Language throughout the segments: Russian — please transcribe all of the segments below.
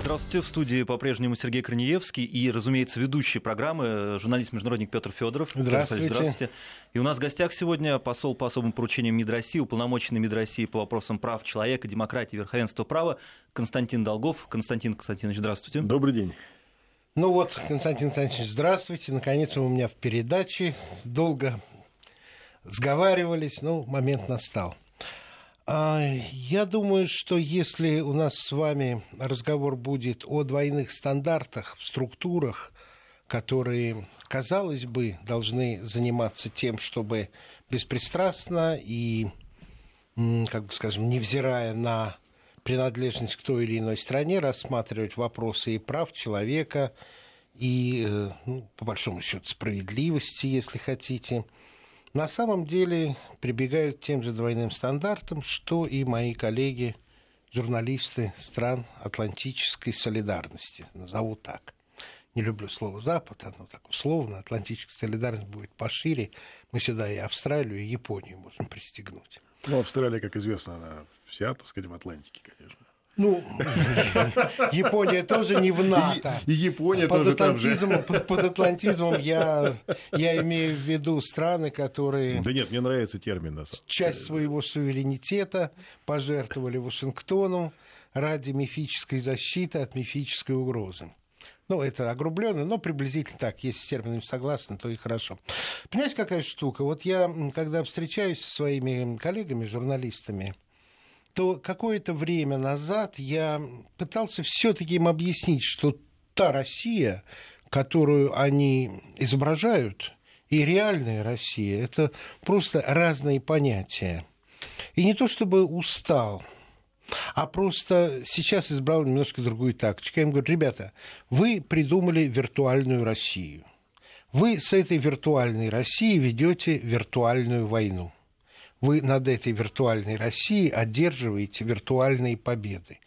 Здравствуйте. В студии по-прежнему Сергей Корнеевский и, разумеется, ведущий программы, журналист-международник Петр Федоров. Здравствуйте. Здравствуйте. И у нас в гостях сегодня посол по особым поручениям МИД России, уполномоченный МИД России по вопросам прав человека, демократии, верховенства права Константин Долгов. Константин Константинович, здравствуйте. Добрый день. Ну вот, Константин Константинович, здравствуйте. Наконец вы у меня в передаче. Долго сговаривались, ну, момент настал. А, я думаю, что если у нас с вами разговор будет о двойных стандартах в структурах, которые, казалось бы, должны заниматься тем, чтобы беспристрастно и, как бы скажем, невзирая на принадлежность к той или иной стране, рассматривать вопросы и прав человека, и, э, ну, по большому счету, справедливости, если хотите – на самом деле прибегают к тем же двойным стандартам, что и мои коллеги, журналисты стран Атлантической солидарности, назову так. Не люблю слово «Запад», оно так условно, Атлантическая солидарность будет пошире. Мы сюда и Австралию, и Японию можем пристегнуть. Ну, Австралия, как известно, она вся, так сказать, в Атлантике, конечно. Ну, Япония тоже не в НАТО. И, Япония под тоже атлантизмом, там же. Под, под атлантизмом я, я имею в виду страны, которые... Да нет, мне нравится термин. Часть своего суверенитета пожертвовали Вашингтону ради мифической защиты от мифической угрозы. Ну, это огрубленно, но приблизительно так. Если с терминами согласны, то и хорошо. Понимаете, какая штука? Вот я, когда встречаюсь со своими коллегами, журналистами, то какое-то время назад я пытался все-таки им объяснить, что та Россия, которую они изображают, и реальная Россия – это просто разные понятия. И не то чтобы устал, а просто сейчас избрал немножко другую тактику. Я им говорю, ребята, вы придумали виртуальную Россию. Вы с этой виртуальной Россией ведете виртуальную войну вы над этой виртуальной Россией одерживаете виртуальные победы.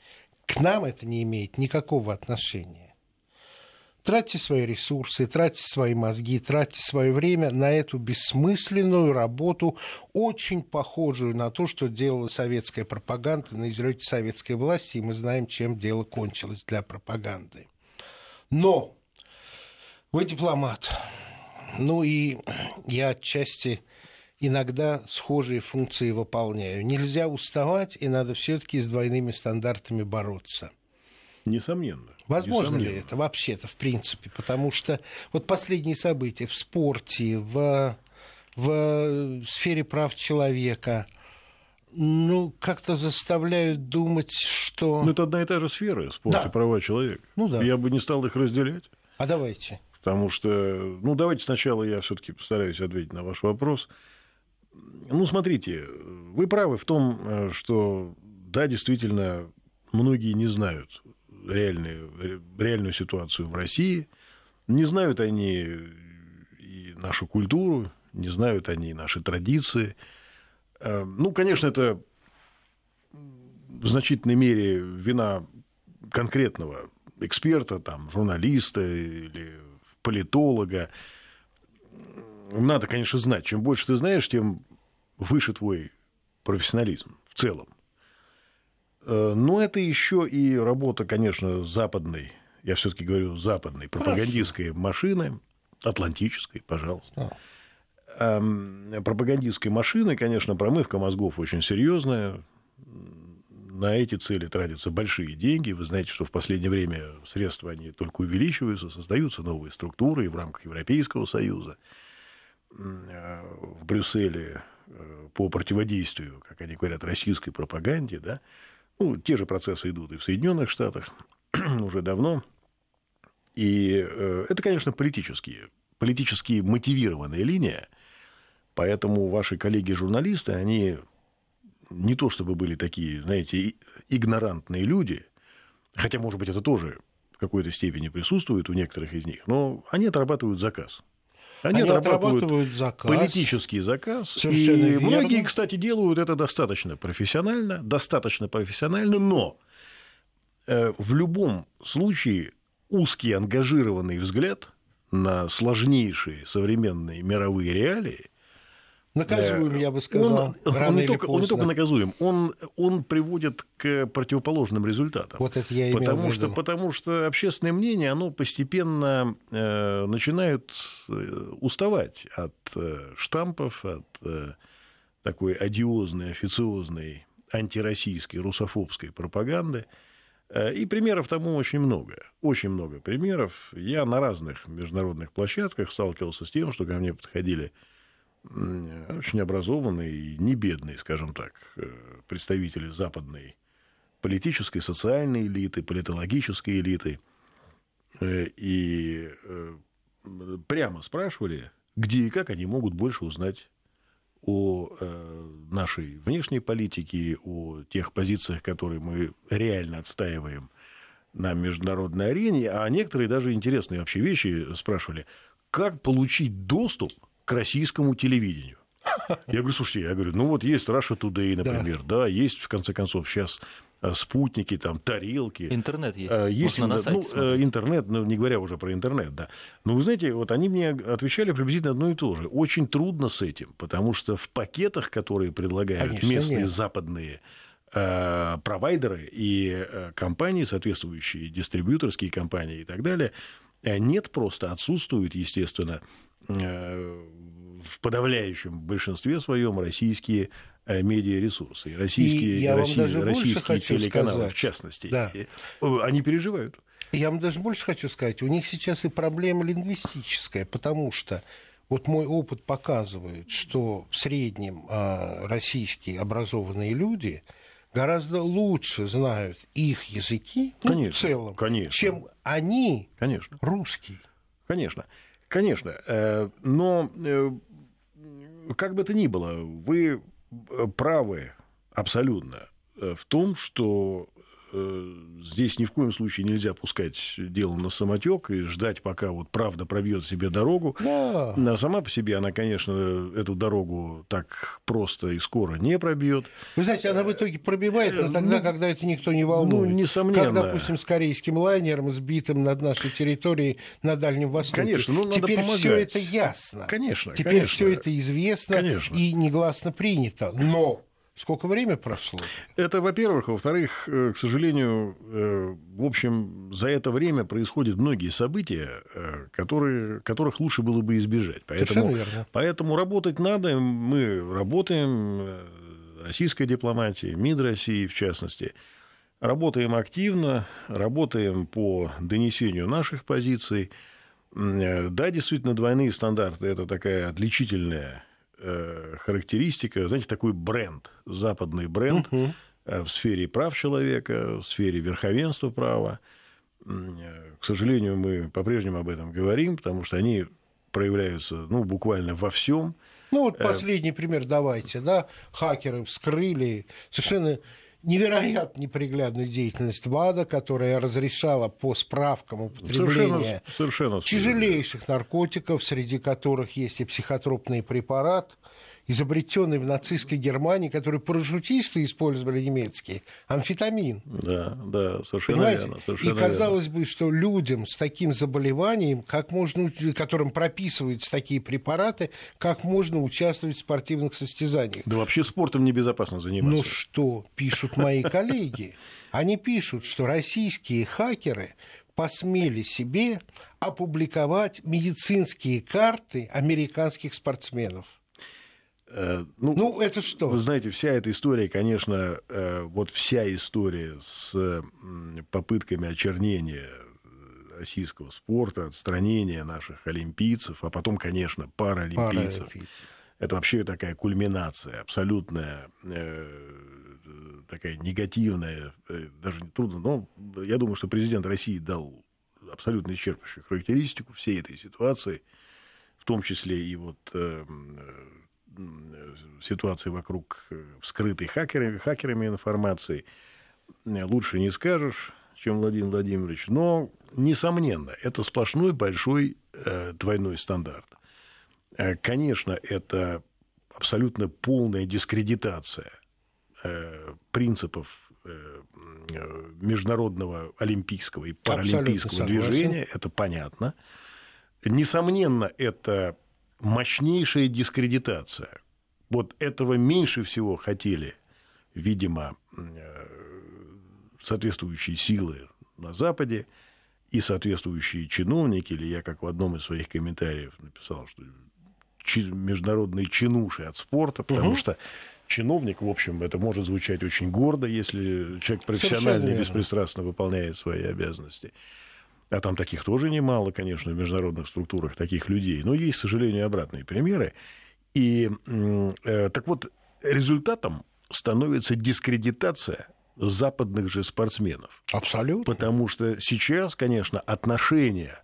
К нам это не имеет никакого отношения. Тратьте свои ресурсы, тратьте свои мозги, тратьте свое время на эту бессмысленную работу, очень похожую на то, что делала советская пропаганда на излете советской власти, и мы знаем, чем дело кончилось для пропаганды. Но вы дипломат. Ну и я отчасти иногда схожие функции выполняю. Нельзя уставать, и надо все-таки с двойными стандартами бороться. Несомненно. Возможно Несомненно. ли это вообще-то, в принципе? Потому что вот последние события в спорте, в, в сфере прав человека, ну, как-то заставляют думать, что... Ну, это одна и та же сфера, спорт да. и права человека. Ну, да. Я бы не стал их разделять. А давайте. Потому что, ну, давайте сначала я все-таки постараюсь ответить на ваш вопрос. Ну, смотрите, вы правы в том, э, что, да, действительно, многие не знают реальную, реальную ситуацию в России, не знают они и нашу культуру, не знают они наши традиции. Э, ну, конечно, это в значительной мере вина конкретного эксперта, там, журналиста или политолога, надо, конечно, знать. Чем больше ты знаешь, тем выше твой профессионализм в целом. Э, но это еще и работа, конечно, западной, я все-таки говорю западной, пропагандистской Хорошо. машины, атлантической, пожалуйста. А. Пропагандистской машины, конечно, промывка мозгов очень серьезная. На эти цели тратятся большие деньги. Вы знаете, что в последнее время средства они только увеличиваются, создаются новые структуры и в рамках Европейского Союза. Э, в Брюсселе э, по противодействию, как они говорят, российской пропаганде, да, ну, те же процессы идут и в Соединенных Штатах уже давно. И э, это, конечно, политические, политически мотивированная линия, поэтому ваши коллеги-журналисты, они не то чтобы были такие, знаете, игнорантные люди, хотя, может быть, это тоже в какой-то степени присутствует у некоторых из них, но они отрабатывают заказ. Они, Они отрабатывают, заказ. политический заказ. Совершенно и верно. многие, кстати, делают это достаточно профессионально, достаточно профессионально, но э, в любом случае узкий ангажированный взгляд на сложнейшие современные мировые реалии, Наказуем, я бы сказал. Он, он, не, только, он не только наказуем, он, он приводит к противоположным результатам. Вот это я потому имел что, Потому что общественное мнение, оно постепенно э, начинает э, уставать от э, штампов, от э, такой одиозной, официозной антироссийской, русофобской пропаганды. Э, и примеров тому очень много. Очень много примеров. Я на разных международных площадках сталкивался с тем, что ко мне подходили очень образованные не бедные, скажем так, э, представители западной политической, социальной элиты, политологической элиты. Э, и э, прямо спрашивали, где и как они могут больше узнать о нашей внешней политике, о тех позициях, которые мы реально отстаиваем на международной арене, а некоторые даже интересные вообще вещи спрашивали, как получить доступ к российскому телевидению. Я говорю, слушайте, я говорю, ну вот есть Russia Today, например, да, да есть, в конце концов, сейчас э, спутники, там, тарелки. Интернет есть. Э, есть Можно на сайте ну, э, интернет, ну, не говоря уже про интернет, да. Но вы знаете, вот они мне отвечали приблизительно одно и то же. Очень трудно с этим, потому что в пакетах, которые предлагают Конечно, местные нет. западные провайдеры и компании, соответствующие дистрибьюторские компании и так далее, нет просто, отсутствуют, естественно, Э, в подавляющем большинстве своем российские э, медиаресурсы, российские, и я даже российские телеканалы, сказать. в частности. Да. Э, они переживают. Я вам даже больше хочу сказать, у них сейчас и проблема лингвистическая, потому что вот мой опыт показывает, что в среднем российские образованные люди гораздо лучше знают их языки ну, конечно, в целом, конечно. чем они конечно. русские. Конечно. Конечно, э, но э, как бы то ни было, вы правы абсолютно в том, что Э, здесь ни в коем случае нельзя пускать дело на самотек и ждать, пока вот правда пробьет себе дорогу. Да. А сама по себе она, конечно, эту дорогу так просто и скоро не пробьет. Вы знаете, она в итоге пробивает, но тогда, ну, когда это никто не волнует. Ну, несомненно. Как, допустим, с корейским лайнером, сбитым над нашей территорией на Дальнем Востоке. Конечно, ну, Теперь все это ясно. Конечно. Теперь все это известно конечно. и негласно принято. Но Сколько времени прошло? Это, во-первых. Во-вторых, э, к сожалению, э, в общем, за это время происходят многие события, э, которые, которых лучше было бы избежать. Поэтому, поэтому работать надо. Мы работаем, российская дипломатия, МИД России в частности. Работаем активно, работаем по донесению наших позиций. Да, действительно, двойные стандарты – это такая отличительная характеристика, знаете, такой бренд, западный бренд угу. в сфере прав человека, в сфере верховенства права. Э, к сожалению, мы по-прежнему об этом говорим, потому что они проявляются ну, буквально во всем. Ну вот последний пример давайте, да, хакеры вскрыли совершенно невероятно неприглядную деятельность ВАДА, которая разрешала по справкам употребление совершенно, совершенно тяжелейших наркотиков, среди которых есть и психотропный препарат, изобретенный в нацистской Германии, который парашютисты использовали немецкие, амфетамин. Да, да, совершенно Понимаете? верно. Совершенно и казалось верно. бы, что людям с таким заболеванием, как можно, которым прописываются такие препараты, как можно участвовать в спортивных состязаниях. Да вообще спортом небезопасно заниматься. Ну что пишут мои коллеги? Они пишут, что российские хакеры посмели себе опубликовать медицинские карты американских спортсменов. Э, ну, ну, это что? Вы знаете, вся эта история, конечно, э, вот вся история с попытками очернения российского спорта, отстранения наших олимпийцев, а потом, конечно, паралимпийцев. паралимпийцев. Это вообще такая кульминация, абсолютная, э, такая негативная, э, даже не трудно, но я думаю, что президент России дал абсолютно исчерпывающую характеристику всей этой ситуации, в том числе и вот э, ситуации вокруг э, вскрытой хакерами, хакерами информации, э, лучше не скажешь, чем Владимир Владимирович. Но, несомненно, это сплошной большой э, двойной стандарт. Э, конечно, это абсолютно полная дискредитация э, принципов э, международного олимпийского и паралимпийского движения, это понятно. Несомненно, это мощнейшая дискредитация Вот этого меньше всего хотели, видимо, соответствующие силы на Западе и соответствующие чиновники, или я как в одном из своих комментариев написал, что международные чинуши от спорта, потому угу. что чиновник, в общем, это может звучать очень гордо, если человек профессионально и беспристрастно выполняет свои обязанности. А там таких тоже немало, конечно, в международных структурах таких людей. Но есть, к сожалению, обратные примеры. И э, так вот, результатом становится дискредитация западных же спортсменов. Абсолютно. Потому что сейчас, конечно, отношение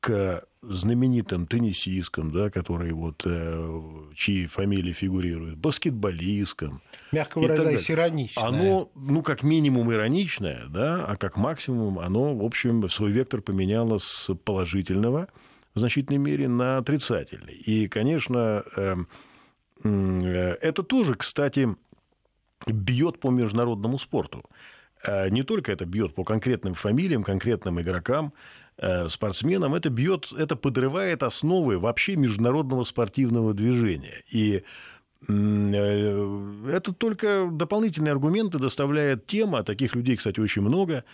к знаменитым теннисисткам, да, которые вот, э, чьи фамилии фигурируют, баскетболисткам. Мягко выражаясь, ироничное. Оно, ну, как минимум ироничное, да, а как максимум оно, в общем, свой вектор поменяло с положительного в значительной мере на отрицательный. И, конечно, э, э, это тоже, кстати, бьет по международному спорту. Э, не только это бьет по конкретным фамилиям, конкретным игрокам, спортсменам, это бьет, это подрывает основы вообще международного спортивного движения. И э, это только дополнительные аргументы доставляет тема, таких людей, кстати, очень много,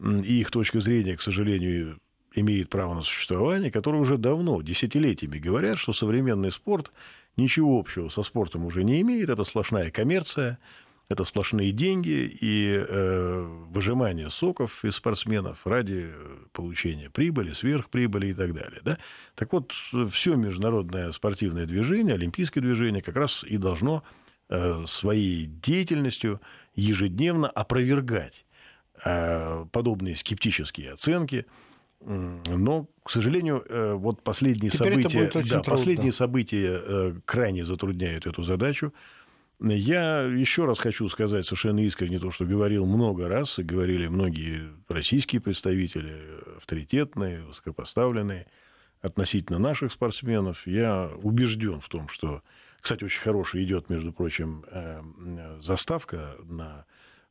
и их точка зрения, к сожалению, имеет право на существование, которые уже давно, десятилетиями говорят, что современный спорт ничего общего со спортом уже не имеет, это сплошная коммерция, это сплошные деньги и э, выжимание соков из спортсменов ради получения прибыли, сверхприбыли и так далее. Да? Так вот, все международное спортивное движение, олимпийское движение как раз и должно э, своей деятельностью ежедневно опровергать э, подобные скептические оценки. Но, к сожалению, э, вот последние Теперь события, да, последние события э, крайне затрудняют эту задачу. Я еще раз хочу сказать совершенно искренне то, что говорил много раз, и говорили многие российские представители, авторитетные, высокопоставленные, относительно наших спортсменов. Я убежден в том, что, кстати, очень хорошая идет, между прочим, э, заставка на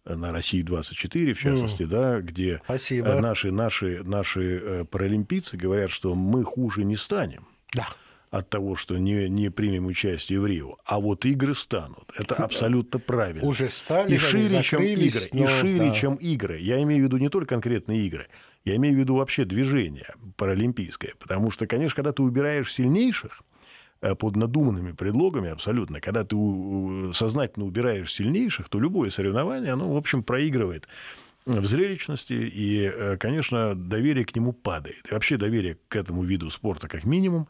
на России 24, в частности, mm. да, где Спасибо. наши, наши, наши э, паралимпийцы говорят, что мы хуже не станем. Да от того, что не, не примем участие в Рио, а вот игры станут. Это абсолютно правильно. Уже стали, и шире, чем игры. Но, и шире, да. чем игры. Я имею в виду не только конкретные игры, я имею в виду вообще движение паралимпийское. Потому что, конечно, когда ты убираешь сильнейших, э, под надуманными предлогами абсолютно. Когда ты сознательно убираешь сильнейших, то любое соревнование, оно, в общем, проигрывает в зрелищности, и, э, конечно, доверие к нему падает. И вообще доверие к этому виду спорта, как минимум, Э,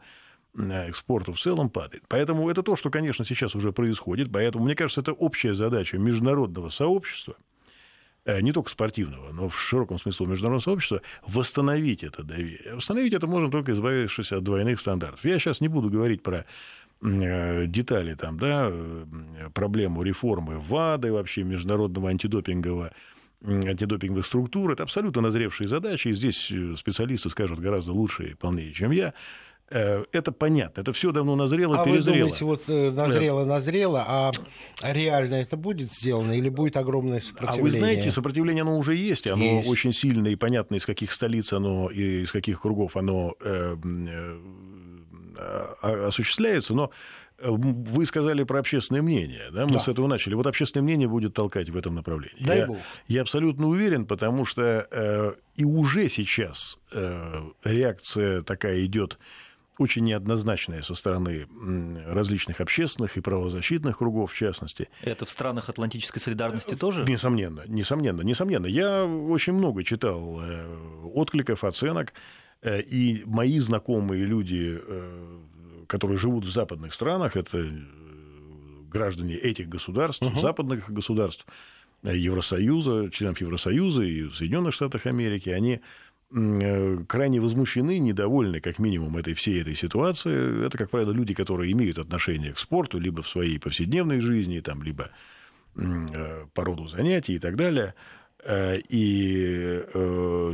экспорту в целом падает. Поэтому это то, что, конечно, сейчас уже происходит. Поэтому, мне кажется, это общая задача международного сообщества, э, не только спортивного, но в широком смысле международного сообщества, восстановить это доверие. Восстановить это можно только избавившись от двойных стандартов. Я сейчас не буду говорить про э, детали там, да, проблему реформы ВАДы, вообще международного антидопингового антидопинговых структур. Это абсолютно назревшие задачи, и здесь специалисты скажут гораздо лучше и полнее, чем я. Э, это понятно, это все давно назрело, а перезрело. вы думаете, вот э, назрело, назрело, а реально это будет сделано или будет огромное сопротивление? А вы знаете, сопротивление оно уже есть, оно есть. очень сильное и понятно, из каких столиц оно и из каких кругов оно э, э, а, осуществляется, но вы сказали про общественное мнение, да, мы да. с этого начали. Вот общественное мнение будет толкать в этом направлении. Дай я, Бог. я абсолютно уверен, потому что э, и уже сейчас э, реакция такая идет очень неоднозначная со стороны различных общественных и правозащитных кругов, в частности. Это в странах атлантической солидарности тоже? Несомненно, несомненно, несомненно. Я очень много читал э, откликов, оценок, э, и мои знакомые люди, э, которые живут в западных странах, это граждане этих государств, угу. западных государств, Евросоюза, членов Евросоюза и Соединенных Штатов Америки, они крайне возмущены, недовольны, как минимум, этой всей этой ситуации. Это, как правило, люди, которые имеют отношение к спорту, либо в своей повседневной жизни, там, либо э, по роду занятий и так далее. Э, и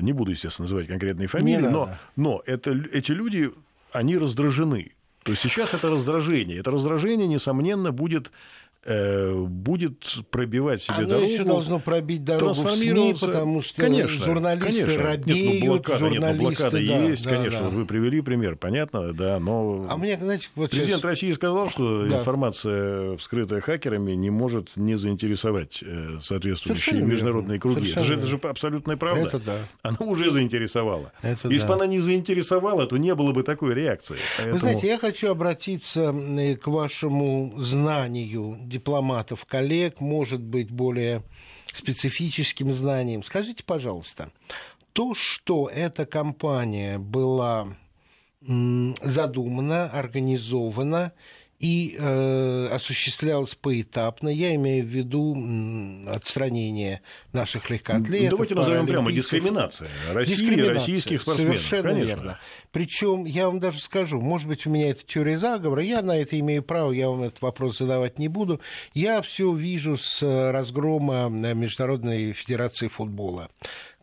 не буду, естественно, называть конкретные фамилии, но, но это, эти люди, они раздражены. То есть сейчас это раздражение. Это раздражение, несомненно, будет Э, будет пробивать себе Оно дорогу. еще должно пробить дорогу в СМИ, потому что конечно, журналисты конечно. робеют, нет, ну, блокада, журналисты... Нет, ну, блокада да, есть, да, конечно, да. вы привели пример, понятно, да, но... А мне, знаете, вот Президент сейчас... России сказал, что Да. информация, вскрытая хакерами, не может не заинтересовать э, соответствующие Совершенно верно. международные круги. Это же, Совершенно это же абсолютная правда. Это да. Она уже заинтересовала. Это Если да. бы она не заинтересовала, то не было бы такой реакции. Поэтому... Вы знаете, я хочу обратиться э, к вашему знанию дипломатов, коллег, может быть, более специфическим знаниям. Скажите, пожалуйста, то, что эта компания была задумана, организована и э, осуществлялась поэтапно, я имею в виду отстранение наших легкоатлетов, Давайте назовем прямо дискриминация России Дискриминация, российских спортсменов. Совершенно Конечно. верно. Причем я вам даже скажу, может быть, у меня это теория заговора, я на это имею право, я вам этот вопрос задавать не буду. Я все вижу с э, разгрома э, Международной Федерации футбола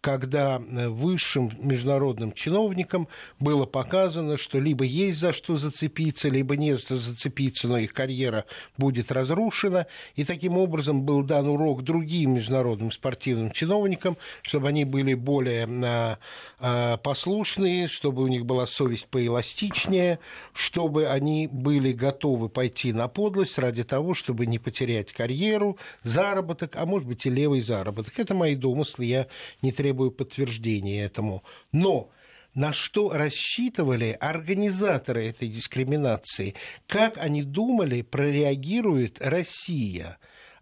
когда э, высшим международным чиновникам было показано, что либо есть за что зацепиться, либо не за что зацепиться, но их карьера будет разрушена. И таким образом был дан урок другим международным спортивным чиновникам, чтобы они были более а, а, послушные, чтобы у них была совесть поэластичнее, чтобы они были готовы пойти на подлость ради того, чтобы не потерять карьеру, заработок, а может быть и левый заработок. Это мои домыслы, я не требую подтверждения этому. Но на что рассчитывали организаторы этой дискриминации? Как они думали, прореагирует Россия?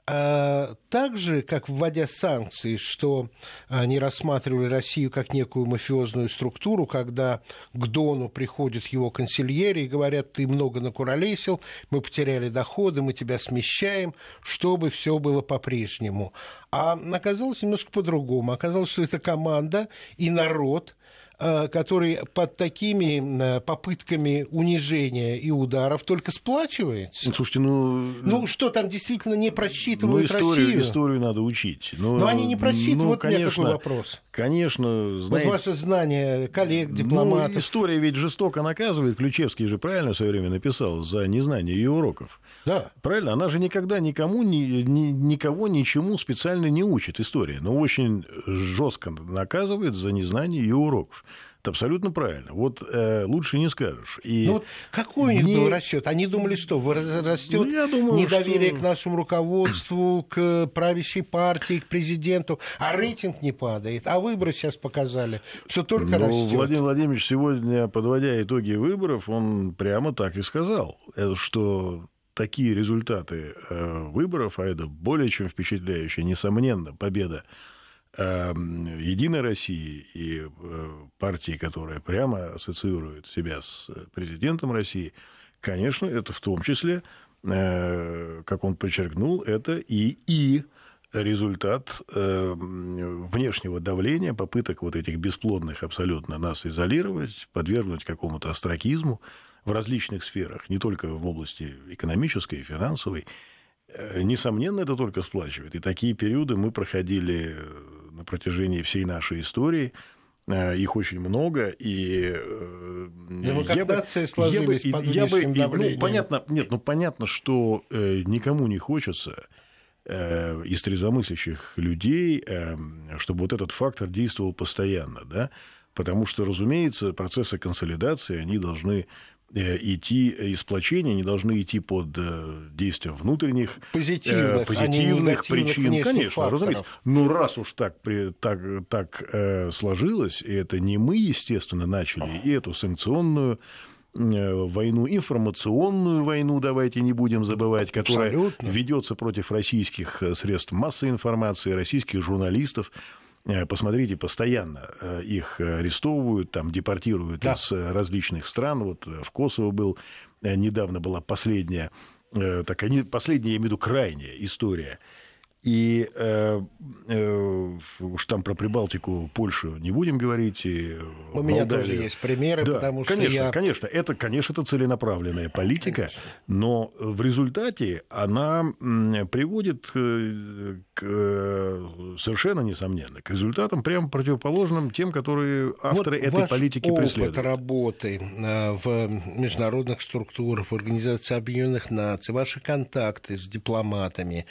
А, Так же, как вводя санкции, что они рассматривали Россию как некую мафиозную структуру, когда к Дону приходят его консильери и говорят, ты много накуролесил, мы потеряли доходы, мы тебя смещаем, чтобы все было по-прежнему. А оказалось немножко по-другому. Оказалось, что это команда и народ, который под такими э, попытками унижения и ударов только сплачивается. Ну, Слушайте, ну... Ну, что там действительно не ну, просчитывают историю, Россию? историю надо учить. Но, Но они не просчитывают. ну, вот у меня конечно, такой вопрос. Конечно, знаете... Вот ваше знание коллег, дипломатов. Ну, история ведь жестоко наказывает. Ключевский же правильно в свое время написал за незнание ее уроков. Да. Правильно? Она же никогда никому, ни, ни- никого ничему специально не учит, история. Но очень жестко наказывает за незнание ее уроков. Это абсолютно правильно. Вот э, лучше не скажешь. И Ну вот какой у них не- был расчет? Они думали, что растет Ну, думаю, недоверие что- к нашему руководству, к правящей партии, к президенту, а рейтинг не падает. А выборы сейчас показали, что только Ну, растет. Владимир Владимирович сегодня, подводя итоги выборов, он прямо так и сказал, э, что такие результаты э, выборов, а это более чем впечатляющая, несомненно, победа э, Единой России и э, партии, которая прямо ассоциирует себя с президентом России, конечно, это в том числе, э, как он подчеркнул, это и, и результат э, внешнего давления, попыток вот этих бесплодных абсолютно нас изолировать, подвергнуть какому-то астракизму в различных сферах, не только в области экономической и финансовой. Э, Несомненно, это только сплачивает. И такие периоды мы проходили э, на протяжении всей нашей истории. Э, Их очень много, и э, Демократации я бы- сложились я бы- под я бы- ну, понятно, нет, ну понятно, что э, никому не хочется э, из трезвомыслящих людей, э, чтобы вот этот фактор действовал постоянно, да, потому что, разумеется, процессы консолидации, они должны э, идти, и сплочения, они должны идти под э, действием внутренних Позитивных, а не э, позитивных негативных причин, конечно, факторов. разумеется. Ну, раз уж так, так, так э, сложилось, и это не мы, естественно, начали, и эту санкционную э, войну, информационную войну, давайте не будем забывать, которая Абсолютно. ведется против российских э, средств массовой информации, российских журналистов. Э, Посмотрите, постоянно э, их арестовывают, там депортируют Да. из э, различных стран. Вот э, в Косово был, э, недавно была последняя, э, так они, последняя, я имею в виду, крайняя история. И э, э, уж там про Прибалтику, Польшу не будем говорить. И У меня Молдавию. тоже есть примеры, да, потому что конечно, я... Конечно, это, конечно, это целенаправленная политика, конечно. но в результате она приводит к, к, совершенно несомненно к результатам прямо противоположным тем, которые авторы вот этой политики опыт преследуют. работы э, в международных структурах, в Организации Объединенных Наций, ваши контакты с дипломатами,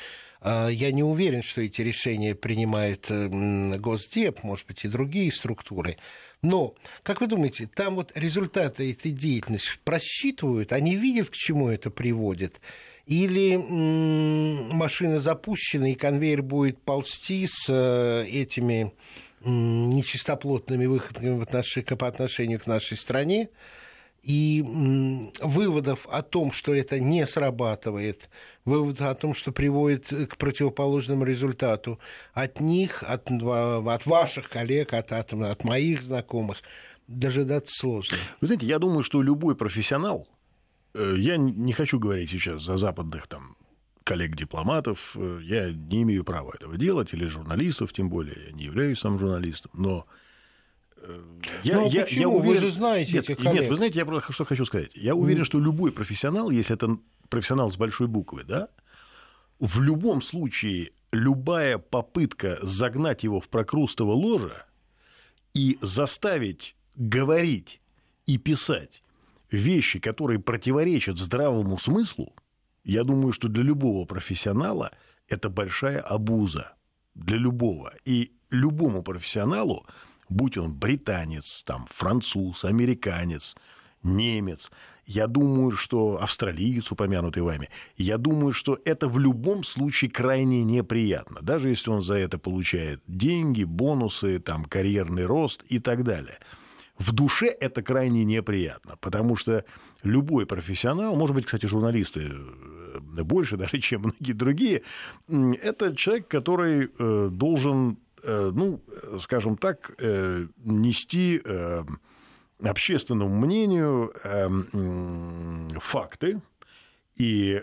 я не уверен, что эти решения принимает Госдеп, может быть, и другие структуры. Но, как вы думаете, там вот результаты этой деятельности просчитывают, они видят, к чему это приводит? Или машина запущена, и конвейер будет ползти с э, этими нечистоплотными выходами в отношении, по отношению к нашей стране, и выводов о том, что это не срабатывает, выводов о том, что приводит к противоположному результату, от них, от, от ваших коллег, от, от, от моих знакомых, дожидаться сложно. Вы знаете, я думаю, что любой профессионал, э, я не хочу говорить сейчас за западных там коллег-дипломатов, э, я не имею права этого делать, или журналистов тем более, я не являюсь сам журналистом, но я, ну, а я, почему? Я уверен... Вы же знаете нет, этих коллег. Нет, вы знаете, я просто что хочу сказать. Я уверен, mm. что любой профессионал, если это профессионал с большой буквы, да, в любом случае любая попытка загнать его в прокрустово ложа и заставить говорить и писать вещи, которые противоречат здравому смыслу, я думаю, что для любого профессионала это большая обуза. Для любого. И любому профессионалу будь он британец, там, француз, американец, немец, я думаю, что австралиец, упомянутый вами, я думаю, что это в любом случае крайне неприятно, даже если он за это получает деньги, бонусы, там, карьерный рост и так далее. В душе это крайне неприятно, потому что любой профессионал, может быть, кстати, журналисты э, больше даже, чем многие другие, это человек, который э, должен ну, скажем так, э, нести э, общественному мнению факты, и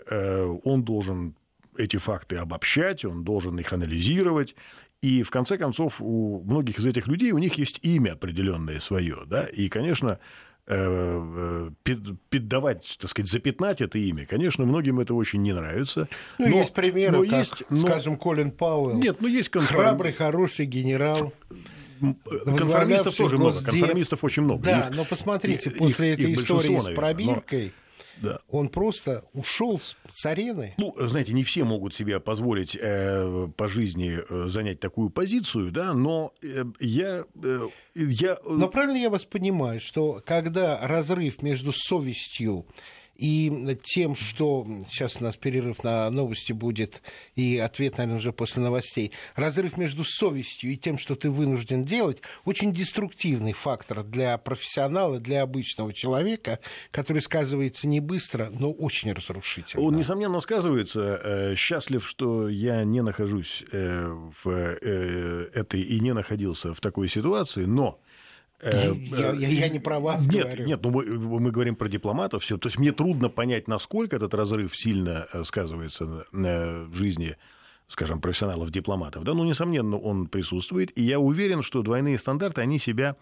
он должен эти факты обобщать, он должен их анализировать, и в конце концов у многих из этих людей у них есть имя определенное свое, да, и, конечно, Э, э, поддавать, так сказать, запятнать это имя. Конечно, многим это очень не нравится. Ну, но, есть примеры, но как, есть, но... скажем, Колин Пауэлл. Нет, ну есть конформ... Храбрый, хороший генерал. Конформистов тоже много, конформистов очень много. Да, их, но посмотрите, после их, этой их истории с пробиркой... Но да. Он просто ушел с арены. Ну, знаете, не все могут себе позволить э, по жизни э, занять такую позицию, да, но э, я, э, я... Но правильно я вас понимаю, что когда разрыв между совестью и тем, что сейчас у нас перерыв на новости будет, и ответ, наверное, уже после новостей, разрыв между совестью и тем, что ты вынужден делать, очень деструктивный фактор для профессионала, для обычного человека, который сказывается не быстро, но очень разрушительно. Он, несомненно, сказывается. Э, счастлив, что я не нахожусь э, в э, этой и не находился в такой ситуации, но я, я, я не про вас нет, говорю. Нет, ну мы, мы говорим про дипломатов. Все. То есть мне трудно понять, насколько этот разрыв сильно э, сказывается э, в жизни скажем, профессионалов-дипломатов, да, ну, несомненно, он присутствует, и я уверен, что двойные стандарты, они себя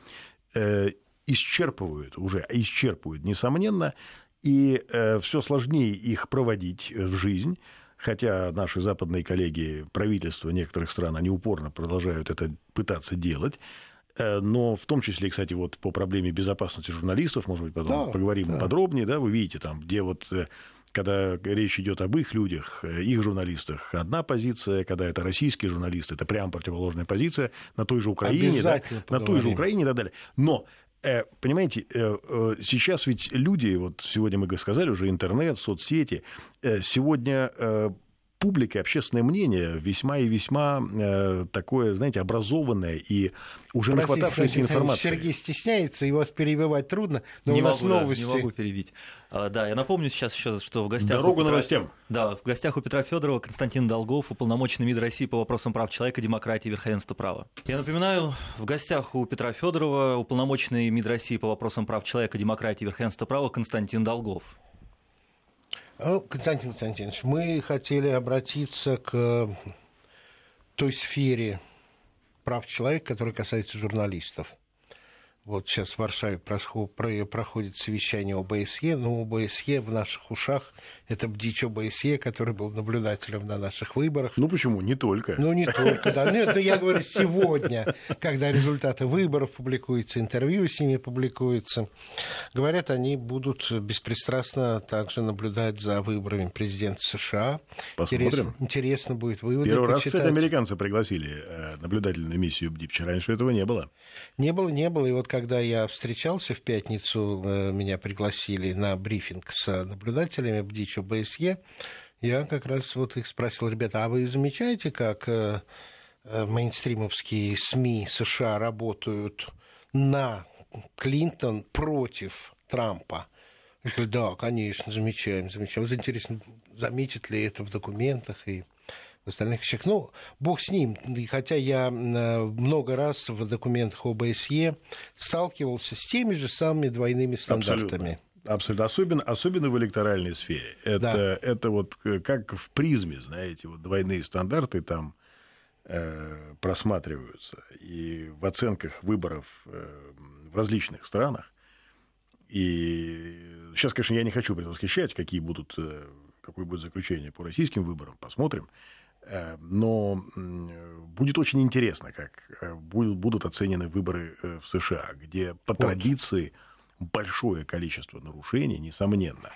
э, исчерпывают уже, исчерпывают, несомненно, и э, все сложнее их проводить в жизнь, хотя наши западные коллеги, правительства некоторых стран, они упорно продолжают это пытаться делать, Э, но в том числе, кстати, вот по проблеме безопасности журналистов, может быть, потом да, поговорим да. подробнее, да, вы видите там, где вот э, когда речь идет об их людях, э, их журналистах, одна позиция, когда это российские журналисты, это прям противоположная позиция на той же Украине, да, на той же Украине и так далее. Но Понимаете, сейчас ведь люди, вот сегодня мы сказали уже интернет, соцсети, сегодня публика, общественное мнение весьма и весьма э, такое, знаете, образованное и уже Простите, нахватавшееся информации. Сергей стесняется, и вас перебивать трудно, но не у нас могу, новости. Да, не могу перебить. А, да, я напомню сейчас еще, что в гостях... Дорогу Петра... новостям. Да, в гостях у Петра Федорова Константин Долгов, уполномоченный МИД России по вопросам прав человека, демократии и верховенства права. Я напоминаю, в гостях у Петра Федорова уполномоченный МИД России по вопросам прав человека, демократии и верховенства права Константин Долгов. Константин Константинович, мы хотели обратиться к той сфере прав человека, которая касается журналистов. Вот сейчас в Варшаве проходит совещание ОБСЕ, но ОБСЕ в наших ушах – это бдич ОБСЕ, который был наблюдателем на наших выборах. Ну почему? Не только. Ну не только, да. Нет, но я говорю сегодня, когда результаты выборов публикуются, интервью с ними публикуются. Говорят, они будут беспристрастно также наблюдать за выборами президента США. Посмотрим. Интересно, интересно будет выводы Первый почитать. раз, кстати, американцы пригласили э, наблюдательную миссию БДИПЧ. Раньше этого не было. Не было, не было. И вот когда я встречался в пятницу, э, меня пригласили на брифинг с наблюдателями БДИЧ ОБСЕ, я как раз вот их спросил, ребята, а вы замечаете, как э, э, мейнстримовские СМИ США работают на Клинтон против Трампа? Я сказали, да, конечно, замечаем, замечаем. Вот интересно, заметит ли это в документах и остальных вещах. Ну, бог с ним. Хотя я много раз в документах ОБСЕ сталкивался с теми же самыми двойными стандартами. Абсолютно. Абсолютно. Особенно, особенно в электоральной сфере. Это, да. это вот как в призме, знаете, вот двойные стандарты там э, просматриваются. И в оценках выборов э, в различных странах. И сейчас, конечно, я не хочу предвосхищать, какие будут, э, какое будет заключение по российским выборам. Посмотрим. Э, но будет очень интересно, как э, будут оценены выборы э, в США, где по вот. традиции большое количество нарушений, несомненно.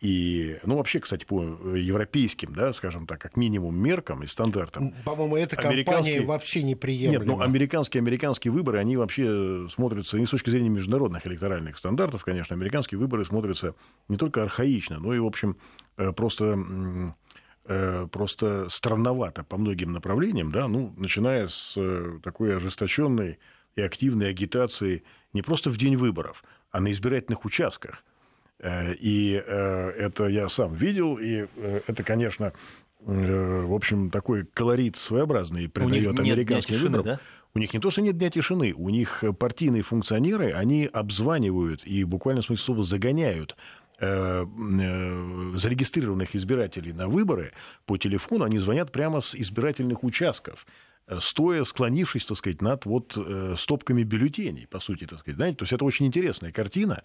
И, ну, вообще, кстати, по европейским, да, скажем так, как минимум меркам и стандартам. По-моему, эта компания вообще неприемлема. Нет, ну, американские, американские выборы, они вообще смотрятся не с точки зрения международных электоральных стандартов, конечно, американские выборы смотрятся не только архаично, но и, в общем, просто Э, просто странновато по многим направлениям, да, ну, начиная с э, такой ожесточенной и активной агитации не просто в день выборов, а на избирательных участках. Э, и это я сам видел, и это, конечно, в общем, такой колорит своеобразный придает американским выборам. Да? У них не то, что нет дня тишины, у них партийные функционеры, они обзванивают и буквально в смысле слова загоняют зарегистрированных избирателей на выборы по телефону, они звонят прямо с избирательных участков э, стоя, склонившись, так сказать, над вот стопками бюллетеней, по сути, так сказать, знаете, то есть это очень интересная картина.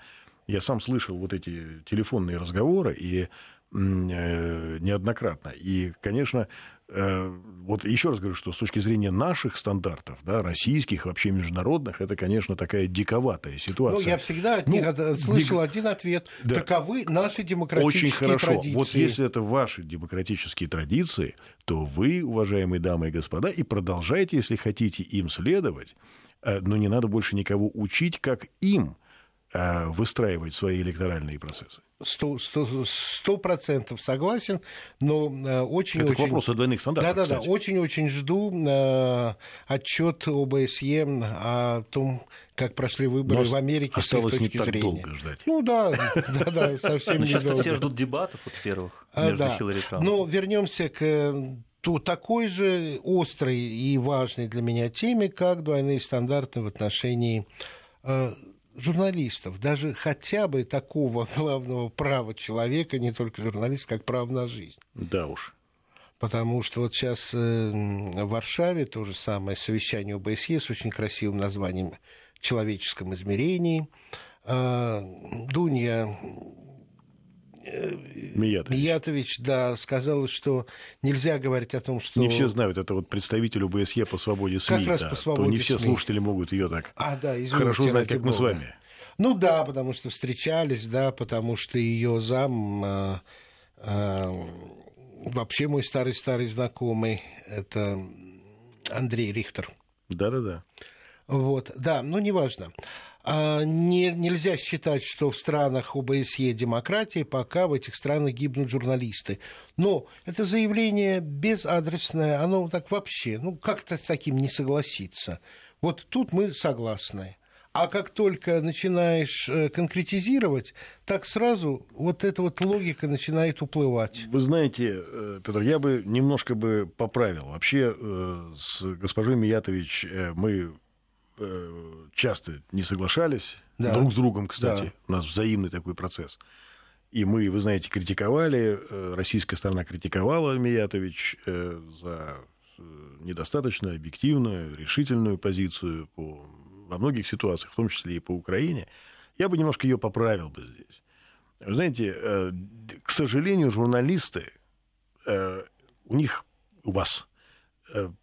Я сам слышал вот эти телефонные разговоры и неоднократно. И, конечно, Э, вот еще раз говорю, что с точки зрения наших стандартов, да, российских, вообще международных, это, конечно, такая диковатая ситуация. Ну, я всегда от них ну, слышал не... один ответ. Да. Таковы наши демократические Очень хорошо. традиции. Вот если это ваши демократические традиции, то вы, уважаемые дамы и господа, и продолжайте, если хотите, им следовать, э, но не надо больше никого учить, как им э, выстраивать свои электоральные процессы сто процентов согласен, но очень... Это очень... к вопросу о двойных стандартах, Да-да-да, очень-очень жду э, отчет ОБСЕ о том, как прошли выборы в Америке осталось с их точки не так зрения. долго ждать. Ну да, да-да, совсем недолго. Сейчас все ждут дебатов вот первых а, между Хиллари Трампом. Но вернемся к то такой же острой и важной для меня теме, как двойные стандарты в отношении э, журналистов, даже хотя бы такого главного права человека, не только журналист, как право на жизнь. Да уж. Потому что вот сейчас э, в Варшаве то же самое совещание ОБСЕ с очень красивым названием «Человеческом измерении». А, Дунья Миятович. Миятович, да, сказала, что нельзя говорить о том, что... Не все знают, это вот представитель ОБСЕ по свободе СМИ. Как раз да, по свободе не все СМИ. слушатели могут ее так а, да, извините, хорошо знать, как Бога. мы с вами. Ну да, потому что встречались, да, потому что ее зам... Э, э, вообще мой старый-старый знакомый, это Андрей Рихтер. Да-да-да. Вот, да, ну неважно. А не, нельзя считать, что в странах ОБСЕ демократия, пока в этих странах гибнут журналисты. Но это заявление безадресное, оно так вообще, ну как-то с таким не согласиться. Вот тут мы согласны. А как только начинаешь э, конкретизировать, так сразу вот эта вот логика начинает уплывать. Вы знаете, э, Петр, я бы немножко бы поправил. Вообще э, с госпожой Миятович мы часто не соглашались да. друг с другом, кстати. Да. У нас взаимный такой процесс. И мы, вы знаете, критиковали, э, российская сторона критиковала Миятович э, за недостаточно объективную, решительную позицию по, во многих ситуациях, в том числе и по Украине, я бы немножко ее поправил бы здесь. Вы знаете, э, к сожалению, журналисты, э, у них, у вас э,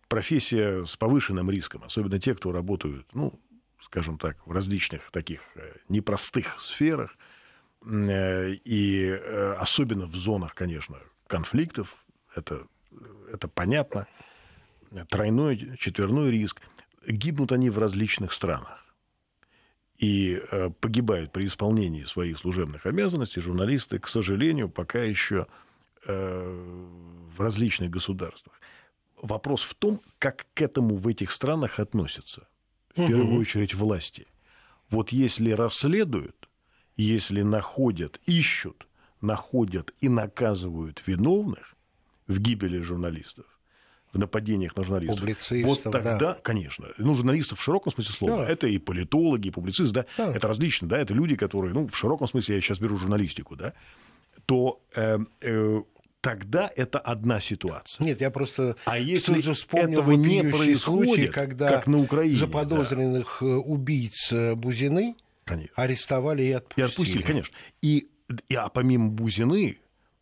профессия с повышенным риском, особенно те, кто работают, ну, скажем так, в различных таких непростых сферах, и особенно в зонах, конечно, конфликтов, это, это понятно, тройной, четверной риск. Гибнут они в различных странах и э, погибают при исполнении своих служебных обязанностей журналисты, к сожалению, пока еще э, в различных государствах. Вопрос в том, как к этому в этих странах относятся. В первую очередь власти. Вот если расследуют, если находят, ищут, находят и наказывают виновных в гибели журналистов, в нападениях на журналистов. Публицистов, вот тогда, да. конечно, ну, журналистов в широком смысле слова, да. это и политологи, и публицисты, да, да, это различно, да, это люди, которые, ну, в широком смысле, я сейчас беру журналистику, да, то э, э, тогда это одна ситуация. Нет, я просто а если же вспомнил этого не происходит, случай, когда как на Украине, заподозренных да. Э, убийц э, Бузины конечно. арестовали и отпустили. И отпустили, конечно. И, и а помимо Бузины,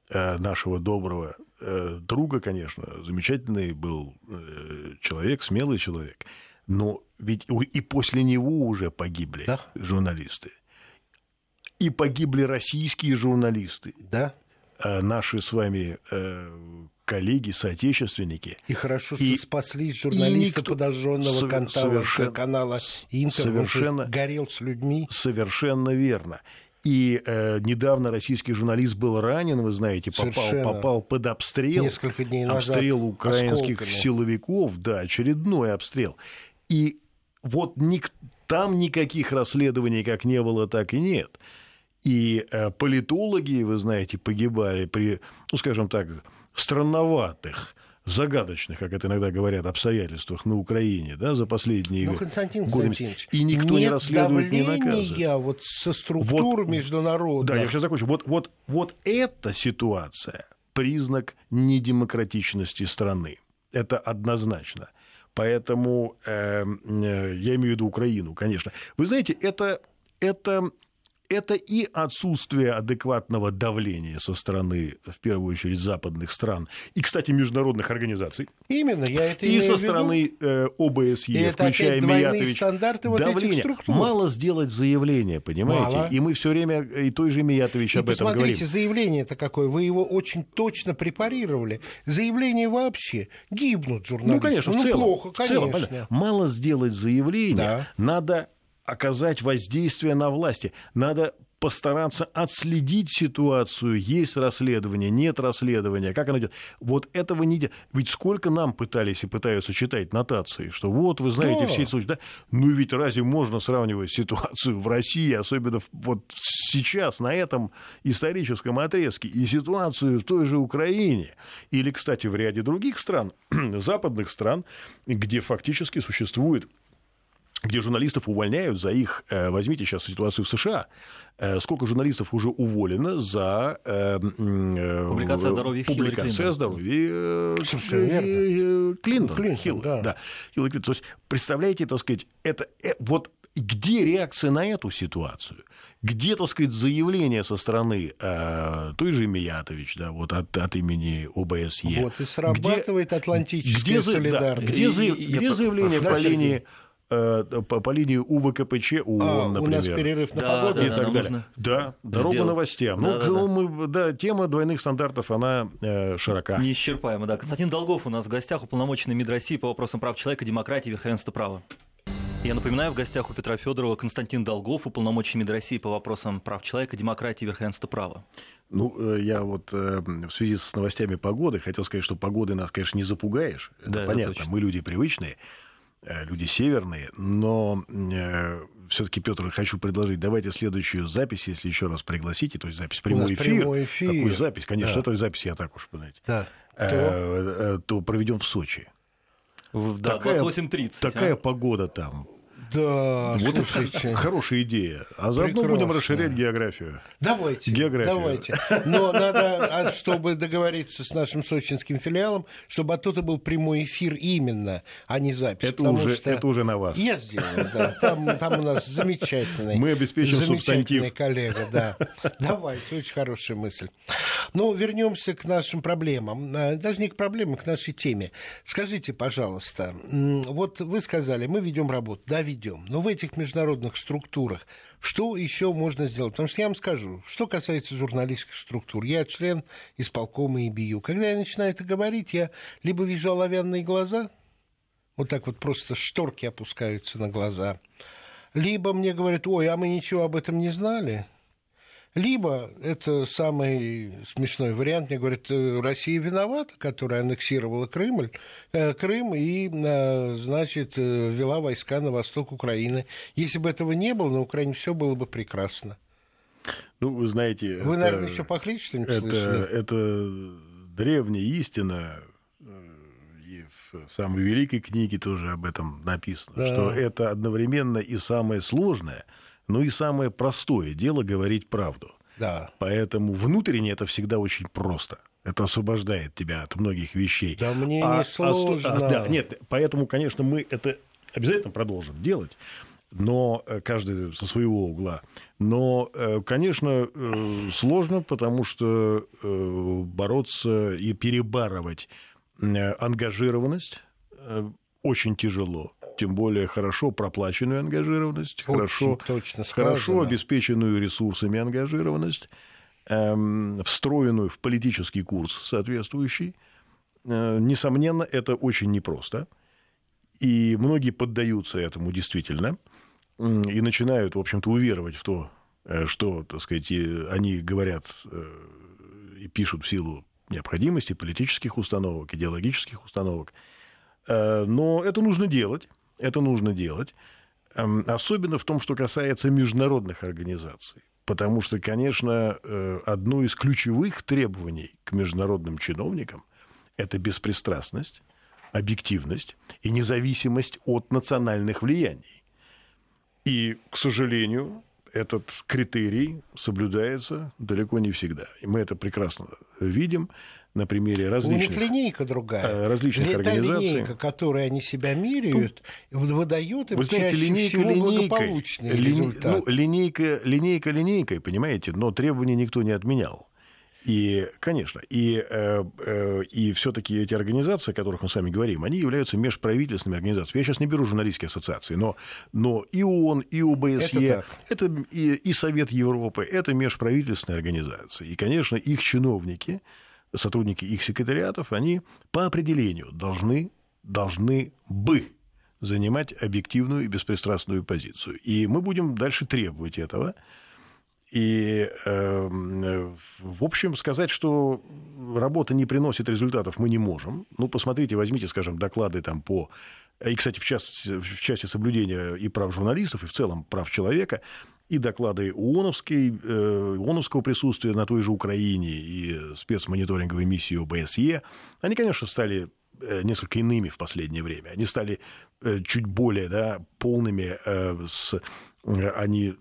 э, нашего доброго друга, конечно, замечательный был человек, смелый человек. Но ведь и после него уже погибли да. журналисты. И погибли российские журналисты. Да. Э, наши с вами коллеги, соотечественники. И хорошо, что и, спаслись журналисты никто... подожженного совершенно, канала Интер, совершенно, горел с людьми. Совершенно верно. И э, недавно российский журналист был ранен, вы знаете, попал, попал под обстрел. Несколько дней назад. Обстрел украинских осколками. силовиков, да, очередной обстрел. И вот ник, там никаких расследований как не было, так и нет. И э, политологи, вы знаете, погибали при, ну, скажем так, странноватых загадочных, как это иногда говорят, обстоятельствах на Украине да, за последние ну, Константин годы. Константинович, и никто не расследует, не наказывает. вот со структур вот, международных. Да, я сейчас закончу. Вот, вот, вот эта ситуация признак недемократичности страны. Это однозначно. Поэтому э, э, я имею в виду Украину, конечно. Вы знаете, это, это это и отсутствие адекватного давления со стороны, в первую очередь, западных стран и, кстати, международных организаций. Именно, я это И со стороны э, ОБСЕ, и включая Миятович. стандарты вот давление. этих структур. Мало сделать заявление, понимаете? Мало. И мы все время, и той же Миятович и об этом говорим. Посмотрите, заявление-то какое, вы его очень точно препарировали. Заявление вообще. Гибнут журналисты. Ну, конечно, в ну, целом. плохо, конечно. В целом, мало сделать заявление, да. надо оказать воздействие на власти. Надо постараться отследить ситуацию, есть расследование, нет расследования, как оно идет. Вот этого не делать. Ведь сколько нам пытались и пытаются читать нотации, что вот, вы знаете, да. все эти случаи, да? Ну ведь разве можно сравнивать ситуацию в России, особенно вот сейчас, на этом историческом отрезке, и ситуацию в той же Украине, или, кстати, в ряде других стран, западных стран, где фактически существует где журналистов увольняют за их, э, возьмите сейчас ситуацию в США, э, сколько журналистов уже уволено за э, публикация о здоровье публикация о здоровье Клинтон. Клинтон, Клинтон Хилл, да. да. Хиллари Клинтон. То есть, представляете, так сказать, это, вот где реакция на эту ситуацию? Где, так сказать, заявление со стороны э, той же Миятович, да, вот от, от имени ОБСЕ? Вот и срабатывает где, атлантическая где, солидарность. Да, где, и, где я, заявление по линии Э, по, по линии УВКПЧ ООН, а, например. У нас перерыв на да, погоду. И да, так далее. Да, дорога сделать. новостям. Да, ну, да, ну, да. Мы, да, тема двойных стандартов, она э, широка. Неисчерпаема, да. Константин Долгов у нас в гостях, уполномоченный МИД России по вопросам прав человека, демократии и верховенства права. Я напоминаю, в гостях у Петра Федорова Константин Долгов, уполномоченный МИД России по вопросам прав человека, демократии и верховенства права. Ну, э, я вот э, в связи с новостями погоды хотел сказать, что погоды нас, конечно, не запугаешь. Это да, понятно, это мы люди привычные. Э, люди северные, но э, все-таки, Петр, хочу предложить, давайте следующую запись, если еще раз пригласите, то есть запись прямой эфир. Прямой эфир. Такую запись, конечно, да. этой записи я так уж, знаете, да. э, э, то проведем в Сочи. В, да, такая, 28.30. Такая а? погода там. Да, вот слушайте. это хорошая идея. А заодно Прекрасно. будем расширять географию. Давайте, Географию. давайте. Но надо, а, чтобы договориться с нашим сочинским филиалом, чтобы оттуда был прямой эфир именно, а не запись. Это уже, что это уже на вас. Я сделаю, да. Там, там у нас замечательный. Мы обеспечим замечательный субстантив. коллега, да. Давайте, очень хорошая мысль. Ну, вернемся к нашим проблемам. А, Даже не к проблемам, к нашей теме. Скажите, пожалуйста, вот вы сказали, мы ведем работу. Да, ведем. Но в этих международных структурах что еще можно сделать? Потому что я вам скажу, что касается журналистских структур, я член исполкома ИБИЮ. Когда я начинаю это говорить, я либо вижу оловянные глаза, вот так вот просто шторки опускаются на глаза, либо мне говорят, ой, а мы ничего об этом не знали, либо это самый смешной вариант, мне говорят, э, Россия виновата, которая аннексировала Крым, э, Крым и, э, значит, ввела войска на восток Украины. Если бы этого не было, на Украине все было бы прекрасно. Ну, вы знаете... Вы, это- наверное, еще похлеще что-нибудь это, слышали? это древняя истина, и в самой великой книге тоже об этом написано, Да. что это одновременно и самое сложное, но и самое простое дело говорить правду. Да. Поэтому внутренне это всегда очень просто. Это освобождает тебя от многих вещей. Да мне А- не а сложно. а, да, нет, поэтому, конечно, мы это обязательно продолжим делать, но э, каждый со своего угла. Но, э, конечно, э, сложно, потому что бороться и перебарывать ангажированность очень тяжело. Тем более хорошо проплаченную ангажированность, Очень хорошо, точно хорошо обеспеченную ресурсами ангажированность, эм, встроенную в политический курс соответствующий. Э, несомненно, это очень непросто. И многие поддаются этому действительно и начинают, в общем-то, уверовать в то, э, что, так сказать, они говорят э, и пишут в силу необходимости политических установок, идеологических установок. Э, Но это нужно делать. Это нужно делать. Эм, Особенно в том, что касается международных организаций. Потому что, конечно, э, одно из ключевых требований к международным чиновникам – это беспристрастность, объективность и независимость от национальных влияний. И, к сожалению, этот критерий соблюдается далеко не всегда. И мы это прекрасно видим на примере У них различных, линейка другая. э, различных Ли- Та организаций. линейка, которой они себя меряют, выдает им Вы знаете, чаще линейка всего линейкой. благополучный Лини- результат. Ну, линейка, линейка линейкой, понимаете, но требования никто не отменял. И, конечно, и, э, э, и все-таки эти организации, о которых мы с вами говорим, они являются межправительственными организациями. Я сейчас не беру журналистские ассоциации, но, но и ООН, и ОБСЕ, Это это, и, и Совет Европы, это межправительственные организации. И, конечно, их чиновники, сотрудники их секретариатов, они по определению должны, должны бы занимать объективную и беспристрастную позицию. И мы будем дальше требовать этого. И, э, в общем, сказать, что работа не приносит результатов, мы не можем. Ну, посмотрите, возьмите, скажем, доклады там по... И, кстати, в части, в части соблюдения и прав журналистов, и в целом прав человека, и доклады ООНовской, э, ООНовского присутствия на той же Украине, и спецмониторинговой миссии ОБСЕ, они, конечно, стали э, несколько иными в последнее время. Они стали э, чуть более да, полными, э, с, они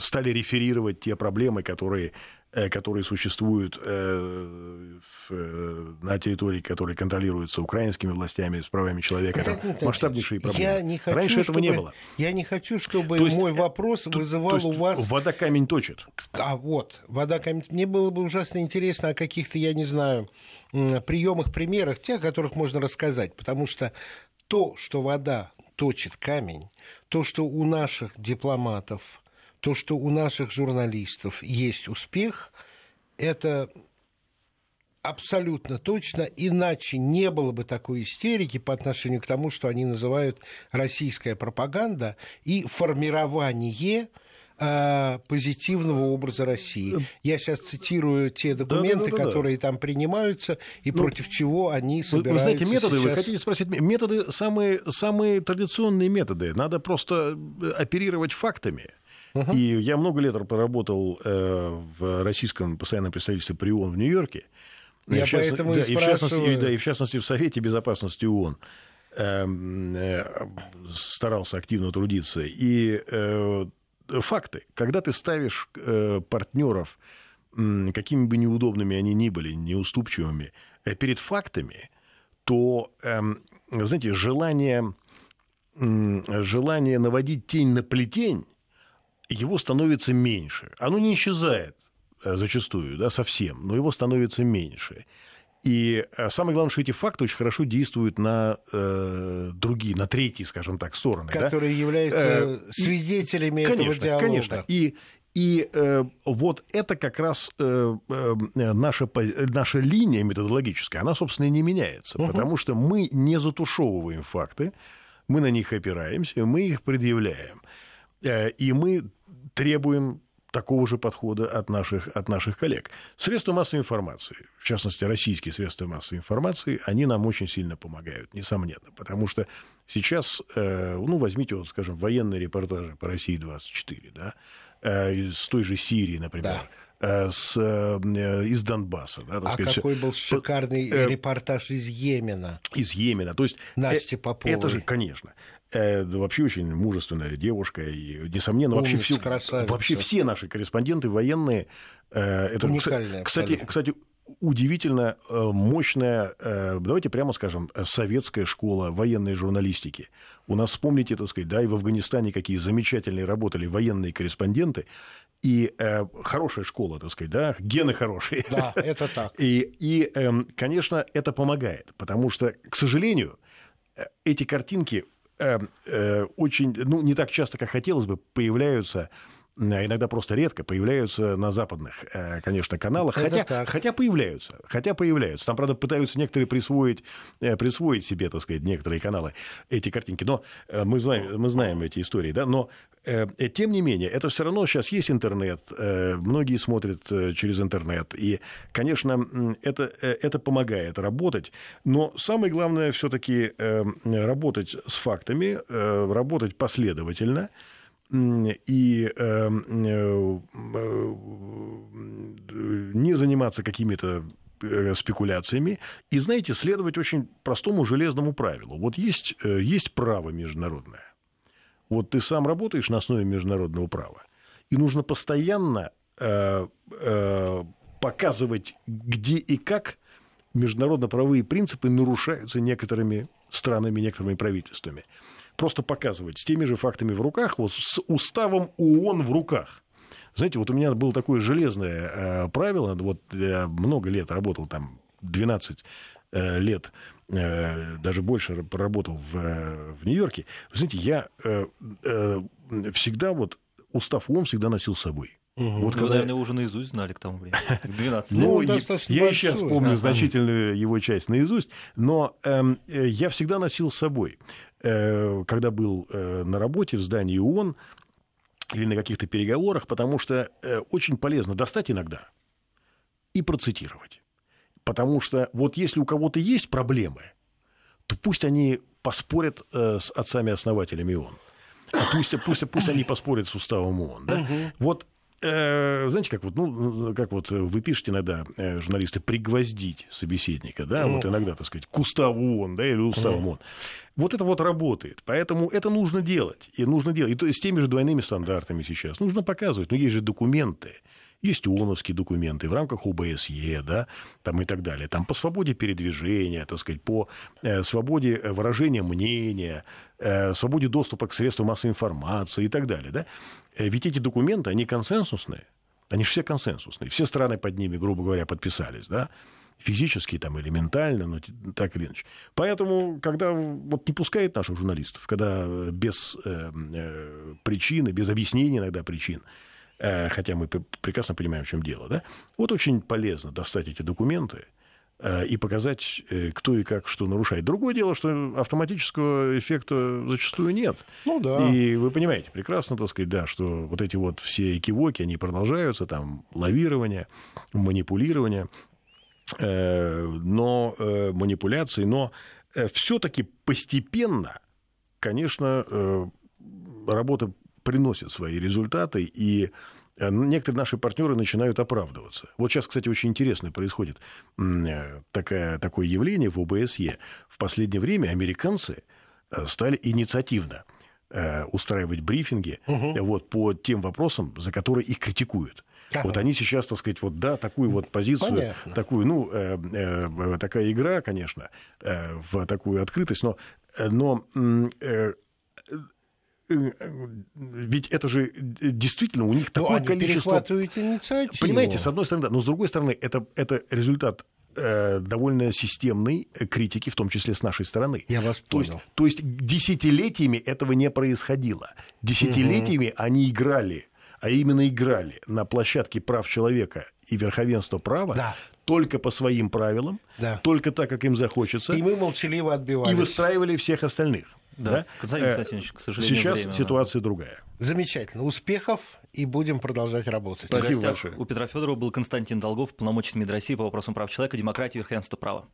стали реферировать те проблемы, которые, которые существуют э, э, на территории, которые контролируются украинскими властями с правами человека. Константин Николаевич, масштабнейшие проблемы. Я не хочу, Раньше этого не чтобы- было. Я не хочу, чтобы То есть, мой э, вопрос То- вызывал то есть у вас... Вода камень точит. А вот, вода камень. Мне было бы ужасно интересно о каких-то, я не знаю, приемах, примерах, тех, о которых можно рассказать. Потому что то, что вода точит камень, то, что у наших дипломатов, то, что у наших журналистов есть успех, это абсолютно точно, иначе не было бы такой истерики по отношению к тому, что они называют российская пропаганда и формирование э, позитивного образа России. Я сейчас цитирую те документы, Да-да-да-да. которые там принимаются и против чего они Вы, собираются вы знаете, методы, вы сейчас... хотите спросить, методы самые, самые традиционные методы. Надо просто э, оперировать фактами. И я много лет проработал э, в российском постоянном представительстве при ООН в Нью-Йорке. Я в частности- поэтому и да, и, в частности, и, да, и в частности в Совете Безопасности ООН. эм, старался активно трудиться. И факты. Когда ты ставишь партнеров, какими бы неудобными они ни были, неуступчивыми, перед фактами, то, эм, знаете, желание, желание наводить тень на плетень, его становится меньше. Оно не исчезает э, зачастую, да, совсем, но его становится меньше. И э, самое главное, что эти факты очень хорошо действуют на э, другие, на третьи, скажем так, стороны. Которые да? являются э, свидетелями и, этого конечно, диалога. Конечно, и и э, вот это как раз э, э, наша, наша линия методологическая, она, собственно, и не меняется, угу. потому что мы не затушевываем факты, мы на них опираемся, мы их предъявляем. Э, и мы требуем такого же подхода от наших, от наших коллег. Средства массовой информации, в частности, российские средства массовой информации, они нам очень сильно помогают, несомненно, потому что сейчас, э, ну, возьмите, вот, скажем, военные репортажи по России-24, да, Э, с той же Сирии, например. Да э, с, э, из Донбасса. Да, а сказать. какой был шикарный э, репортаж из Йемена. Из Йемена. То есть, Насти Поповой. Это же, конечно. Э, вообще очень мужественная девушка. И, несомненно, вообще, все, вообще все наши корреспонденты военные. Э, это, Уникальные. Кстати, кстати, удивительно э, мощная, э, давайте прямо скажем, советская школа военной журналистики. У нас, вспомните, так сказать, да, и в Афганистане какие замечательные работали военные корреспонденты, и э, хорошая школа, так сказать, да, гены хорошие. Да, это так. И, и э, конечно, это помогает, потому что, к сожалению, э, эти картинки очень, ну, не так часто, как хотелось бы, появляются а иногда просто редко появляются на западных, э, конечно, каналах, хотя, хотя появляются, хотя появляются. Там, правда, пытаются некоторые присвоить, э, присвоить себе, так сказать, некоторые каналы эти картинки, но э, мы знаем, мы знаем эти истории, да, но тем не менее, это все равно сейчас есть интернет, многие смотрят через интернет, и, конечно, это, это помогает работать, но самое главное все-таки работать с фактами, работать последовательно, и эм, э, э, не заниматься какими-то э, спекуляциями и, знаете, следовать очень простому железному правилу. Вот есть, есть право международное. Вот ты сам работаешь на основе международного права, и нужно постоянно показывать, где и как международно-правовые принципы нарушаются некоторыми странами, некоторыми правительствами просто показывать с теми же фактами в руках, вот с уставом ООН в руках. Знаете, вот у меня было такое железное э, правило, вот я много лет работал там, 12 э, лет, э, даже больше проработал в, э, в Нью-Йорке. Вы знаете, я э, э, всегда вот устав ООН всегда носил с собой. Угу. Вот Вы, когда... наверное, уже наизусть знали к тому времени. 12 лет. Ну, я и сейчас помню значительную его часть наизусть, но эм, э, я всегда носил с собой. Э, когда был э, на работе в здании ООН или на каких-то переговорах, потому что э, очень полезно достать иногда и процитировать. Потому что вот если у кого-то есть проблемы, то пусть они поспорят с отцами-основателями ООН. А пусть, пусть, пусть они поспорят с уставом ООН. Да? Угу. Вот знаете, как вот, ну, как вот вы пишете иногда, э, журналисты, пригвоздить собеседника, да, mm. вот иногда, так сказать, к уставу он, да, или уставом он. Вот это вот работает, поэтому это нужно делать, и нужно делать, и то, с теми же двойными стандартами сейчас, нужно показывать, но есть же документы, есть ООНовские документы в рамках ОБСЕ, да, там и так далее. Там по свободе передвижения, так сказать, по э, свободе выражения мнения, э, свободе доступа к средствам массовой информации и так далее, да. Э, ведь эти документы, они консенсусные. Они же все консенсусные. Все страны под ними, грубо говоря, подписались, да физически там, или ментально, но так или иначе. Поэтому, когда вот не пускает наших журналистов, когда без э, э, причины, без объяснения иногда причин, хотя мы прекрасно понимаем, в чем дело, да, вот очень полезно достать эти документы э, и показать, э, кто и как что нарушает. Другое дело, что автоматического эффекта зачастую нет. Ну да. И вы понимаете прекрасно, так сказать, да, что вот эти вот все экивоки, они продолжаются, там, лавирование, манипулирование, но манипуляции, но все-таки постепенно, конечно, работа приносит свои результаты, и э, некоторые наши партнеры начинают оправдываться. Вот сейчас, кстати, очень интересно происходит э, такое, такое явление в ОБСЕ. В последнее время американцы стали инициативно устраивать брифинги угу. вот, по тем вопросам, за которые их критикуют. Ага. Вот они сейчас, так сказать, вот да, такую вот позицию, Понятно. такую, ну, э, э, такая игра, конечно, э, в такую открытость, но, но э, э, ведь это же действительно у них такое количество... инициативу. Понимаете, с одной стороны, да, но с другой стороны, это, это результат э, довольно системной критики, в том числе с нашей стороны. Я вас то понял. Есть, то есть десятилетиями этого не происходило. Десятилетиями угу. они играли а именно играли на площадке прав человека и верховенства права да. только по своим правилам, да. только так, как им захочется. И мы молчаливо отбивались. И выстраивали всех остальных. Да, да? Константин Константинович, к сожалению, Сейчас время, ситуация да. другая. Замечательно. Успехов и будем продолжать работать. Спасибо большое. У Петра Федорова был Константин Долгов, полномоченный МИД России по вопросам прав человека, демократии и верховенства права.